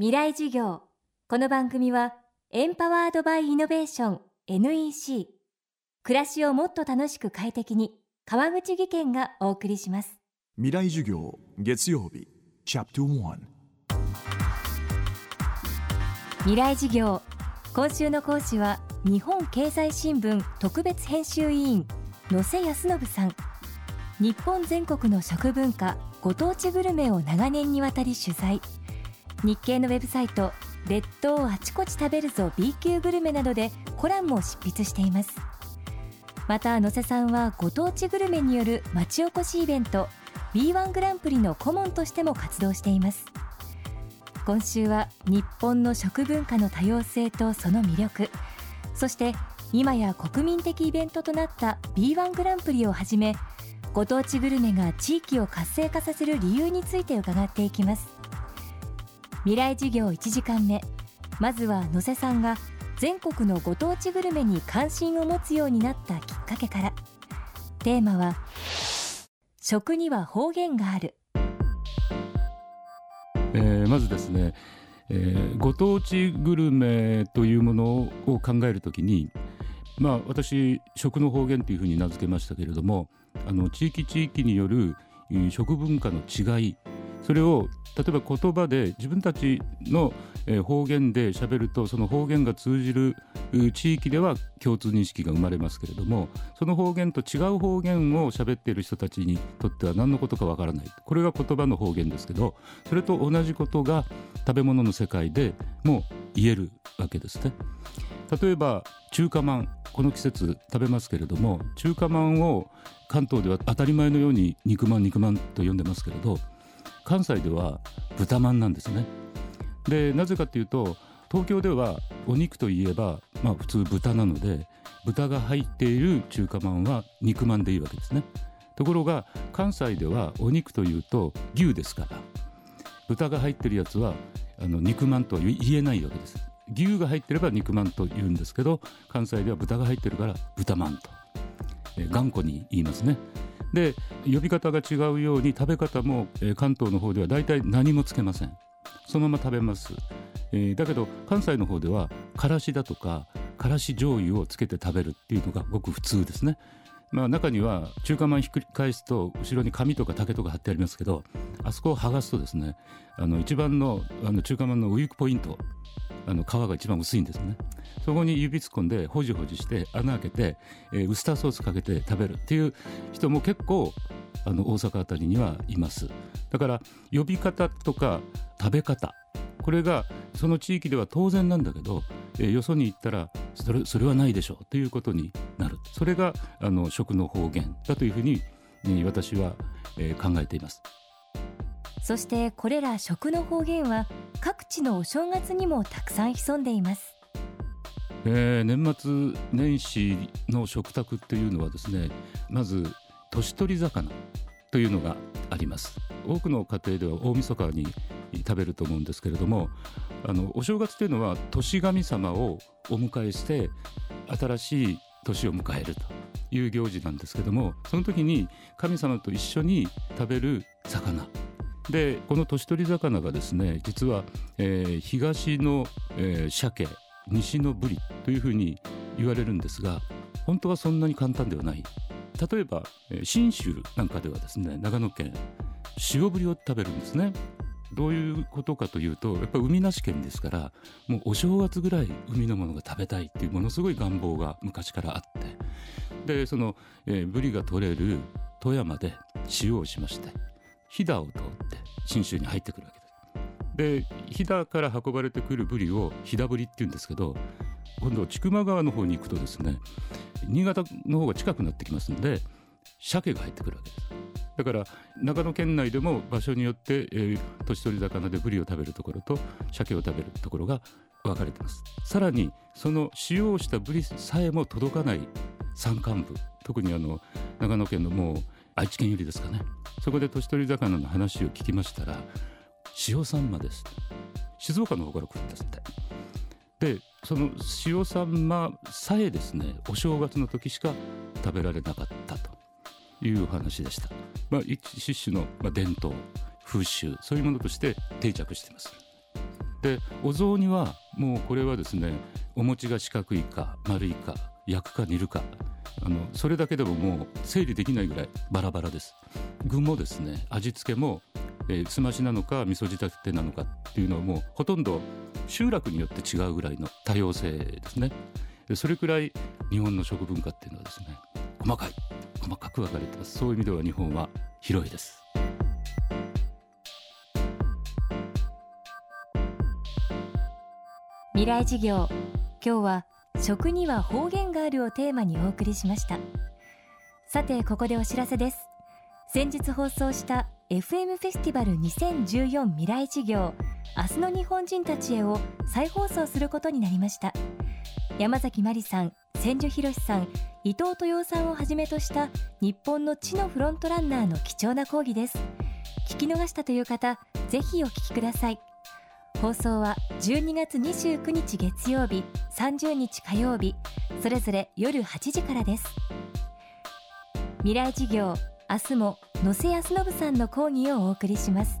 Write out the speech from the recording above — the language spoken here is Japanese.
未来授業。この番組はエンパワードバイイノベーション NEC 暮らしをもっと楽しく快適に川口義賢がお送りします。未来授業月曜日チャプト1未来授業。今週の講師は日本経済新聞特別編集委員野瀬康信さん。日本全国の食文化ご当地グルメを長年にわたり取材日経のウェブサイト列島あちこち食べるぞ B 級グルメなどでコラムも執筆しています。また野瀬さんはご当地グルメによる町おこしイベント B1 グランプリの顧問としても活動しています。今週は日本の食文化の多様性とその魅力そして今や国民的イベントとなった B1 グランプリをはじめご当地グルメが地域を活性化させる理由について伺っていきます。未来授業1時間目。まずは野瀬さんが全国のご当地グルメに関心を持つようになったきっかけから。テーマは食には方言がある、えー、まずですね、えー、ご当地グルメというものを考えるときにまあ私食の方言というふうに名付けましたけれどもあの地域地域による食文化の違いそれを例えば言葉で自分たちの方言で喋るとその方言が通じる地域では共通認識が生まれますけれどもその方言と違う方言を喋っている人たちにとっては何のことかわからないこれが言葉の方言ですけどそれと同じことが食べ物の世界でも言えるわけですね。例えば中華まんこの季節食べますけれども中華まんを関東では当たり前のように肉まん肉まんと呼んでますけれど関西では豚まんなんですね。でなぜかというと東京ではお肉といえばまあ普通豚なので豚が入っている中華まんは肉まんでいいわけですね。ところが関西ではお肉というと牛ですから。豚が入ってるやつはあの肉まんとは言えないわけです。牛が入ってれば肉まんと言うんですけど関西では豚が入ってるから豚まんと、えー、頑固に言いますね。で呼び方が違うように食べ方も、えー、関東の方では大体何もつけません。そのまま食べます、えー、だけど関西の方ではからしだとかからし醤油をつけて食べるっていうのがごく普通ですね。まあ、中には中華まんひっくり返すと後ろに紙とか竹とか貼ってありますけどあそこを剥がすとですねあの一番のあの中華まんのウィークポイントあの皮が一番薄いんですね。そこに指突っ込んでほじほじして穴開けて、えー、ウスターソースかけて食べるっていう人も結構あの大阪あたりにはいます。だから呼び方とか食べ方これがその地域では当然なんだけど、えー、よそに行ったらそれそれはないでしょうということになる。それがあの食の方言だというふうに、えー、私は、えー、考えています。そしてこれら食の方言は各地のお正月にもたくさん潜んでいます。えー、年末年始の食卓っていうのはですねまず年取り魚というのがあります。多くの家庭では大晦日に食べると思うんですけれどもあのお正月というのは年神様をお迎えして新しい年を迎えるという行事なんですけどもその時に神様と一緒に食べる魚。でこの年取り魚がですね実は、えー、東の、えー、鮭西のブリというふうに言われるんですが本当はそんなに簡単ではない。例えば信州なんかではですね長野県塩ぶりを食べるんですね。どういうことかというとやっぱり海なし県ですからもうお正月ぐらい海のものが食べたいっていうものすごい願望が昔からあって。でその、えー、ブリが取れる富山で塩をしまして飛騨を通って信州に入ってくるわけです。で飛騨から運ばれてくるブリを飛騨ブリっていうんですけど今度千曲川の方に行くとですね新潟の方が近くなってきますので鮭が入ってくるわけです。だから長野県内でも場所によって、えー、年取り魚でブリを食べるところと鮭を食べるところが分かれてます。さらにその塩をしたブリさえも届かない山間部特にあの長野県のもう愛知県よりですかね。そこで年取り魚の話を聞きましたら塩サンマです。静岡の方から来るんですって。でその塩サンマさえですねお正月の時しか食べられなかったと。いう話でした、まあ、一種の伝統風習そういうものとして定着しています。でお雑煮はもうこれはですねお餅が四角いか丸いか焼くか煮るかあのそれだけでももう整理できないぐらいバラバラです。具もですね味付けも、えー、すましなのか味噌仕立てなのかっていうのはもうほとんど集落によって違うぐらいの多様性ですね。それくらい日本の食文化っていうのはですね細かい。細かく分かれてそういう意味では日本は広いです。未来事業今日は食には方言があるをテーマにお送りしました。さてここでお知らせです。先日放送した FM フェスティバル2014未来事業明日の日本人たちへを再放送することになりました。山崎真理さん千住博さん伊藤豊さんをはじめとした日本の地のフロントランナーの貴重な講義です。聞き逃したという方ぜひお聞きください。放送は12月29日月曜日30日火曜日それぞれ夜8時からです。未来事業明日も野瀬康信さんの講義をお送りします。